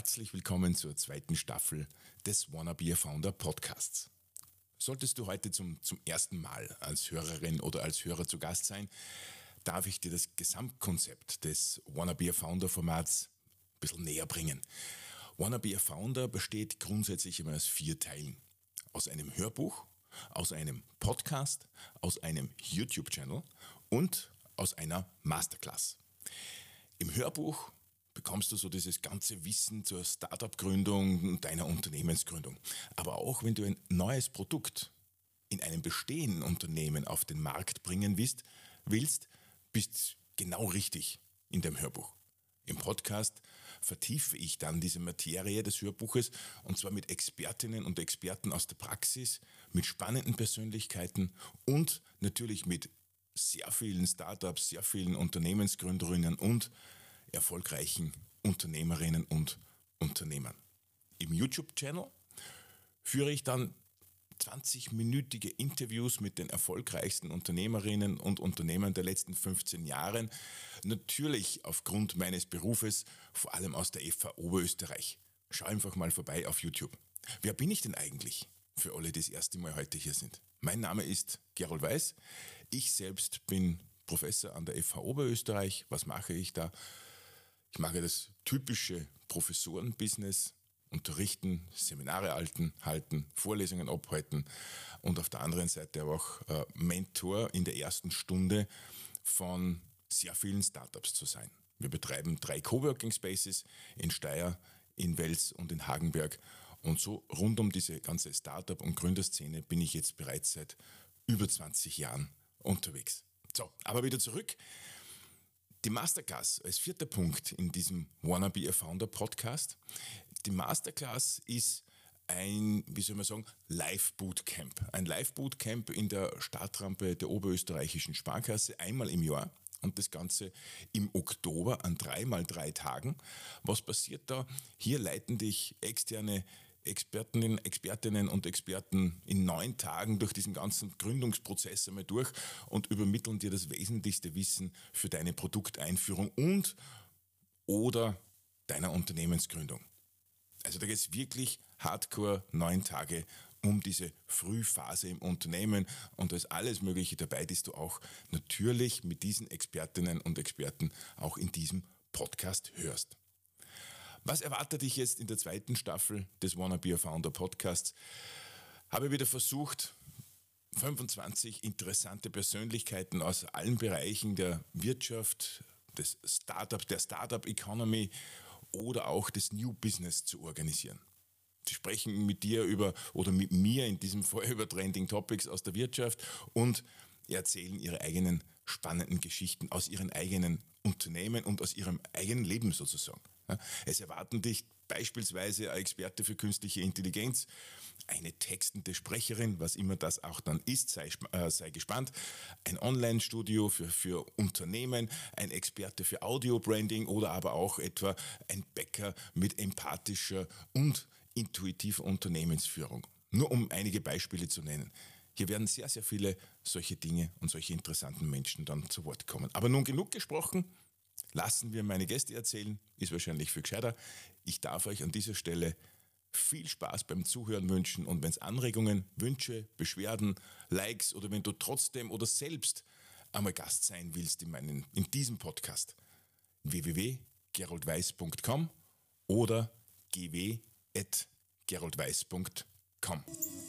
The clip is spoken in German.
Herzlich willkommen zur zweiten Staffel des Wanna Be a Founder Podcasts. Solltest du heute zum, zum ersten Mal als Hörerin oder als Hörer zu Gast sein, darf ich dir das Gesamtkonzept des Wanna Be a Founder Formats ein bisschen näher bringen. Wanna Be a Founder besteht grundsätzlich immer aus vier Teilen. Aus einem Hörbuch, aus einem Podcast, aus einem YouTube-Channel und aus einer Masterclass. Im Hörbuch bekommst du so dieses ganze Wissen zur Startup-Gründung und deiner Unternehmensgründung. Aber auch wenn du ein neues Produkt in einem bestehenden Unternehmen auf den Markt bringen willst, willst bist genau richtig in dem Hörbuch. Im Podcast vertiefe ich dann diese Materie des Hörbuches und zwar mit Expertinnen und Experten aus der Praxis, mit spannenden Persönlichkeiten und natürlich mit sehr vielen Startups, sehr vielen Unternehmensgründerinnen und erfolgreichen Unternehmerinnen und Unternehmern. Im YouTube-Channel führe ich dann 20-minütige Interviews mit den erfolgreichsten Unternehmerinnen und Unternehmern der letzten 15 Jahre. Natürlich aufgrund meines Berufes, vor allem aus der FH Oberösterreich. Schau einfach mal vorbei auf YouTube. Wer bin ich denn eigentlich? Für alle, die das erste Mal heute hier sind. Mein Name ist Gerold Weiß. Ich selbst bin Professor an der FH Oberösterreich. Was mache ich da? Ich mache das typische Professorenbusiness, unterrichten, Seminare halten, halten, Vorlesungen abhalten und auf der anderen Seite aber auch äh, Mentor in der ersten Stunde von sehr vielen Startups zu sein. Wir betreiben drei Coworking Spaces in Steyr, in Wels und in Hagenberg. Und so rund um diese ganze Startup- und Gründerszene bin ich jetzt bereits seit über 20 Jahren unterwegs. So, aber wieder zurück die Masterclass als vierter Punkt in diesem Wanna Be a Founder Podcast. Die Masterclass ist ein, wie soll man sagen, Live-Bootcamp. Ein Live-Bootcamp in der Startrampe der Oberösterreichischen Sparkasse einmal im Jahr und das Ganze im Oktober an drei mal drei Tagen. Was passiert da? Hier leiten dich externe Expertinnen, Expertinnen und Experten in neun Tagen durch diesen ganzen Gründungsprozess einmal durch und übermitteln dir das wesentlichste Wissen für deine Produkteinführung und oder deiner Unternehmensgründung. Also da geht es wirklich hardcore neun Tage um diese Frühphase im Unternehmen und da ist alles Mögliche dabei, das du auch natürlich mit diesen Expertinnen und Experten auch in diesem Podcast hörst. Was erwartet dich jetzt in der zweiten Staffel des Wanna Be a Founder Podcasts? Habe wieder versucht, 25 interessante Persönlichkeiten aus allen Bereichen der Wirtschaft, des Startup, der Startup Economy oder auch des New Business zu organisieren. Sie sprechen mit dir über oder mit mir in diesem Fall über Trending Topics aus der Wirtschaft und erzählen ihre eigenen spannenden Geschichten aus ihren eigenen Unternehmen und aus ihrem eigenen Leben sozusagen. Es erwarten dich beispielsweise ein Experte für künstliche Intelligenz, eine textende Sprecherin, was immer das auch dann ist, sei, äh, sei gespannt, ein Online-Studio für, für Unternehmen, ein Experte für Audio-Branding oder aber auch etwa ein Bäcker mit empathischer und intuitiver Unternehmensführung. Nur um einige Beispiele zu nennen. Hier werden sehr, sehr viele solche Dinge und solche interessanten Menschen dann zu Wort kommen. Aber nun genug gesprochen. Lassen wir meine Gäste erzählen, ist wahrscheinlich viel gescheiter. Ich darf euch an dieser Stelle viel Spaß beim Zuhören wünschen und wenn es Anregungen, Wünsche, Beschwerden, Likes oder wenn du trotzdem oder selbst einmal Gast sein willst in, meinen, in diesem Podcast, www.geroldweiß.com oder gw.geroldweiß.com.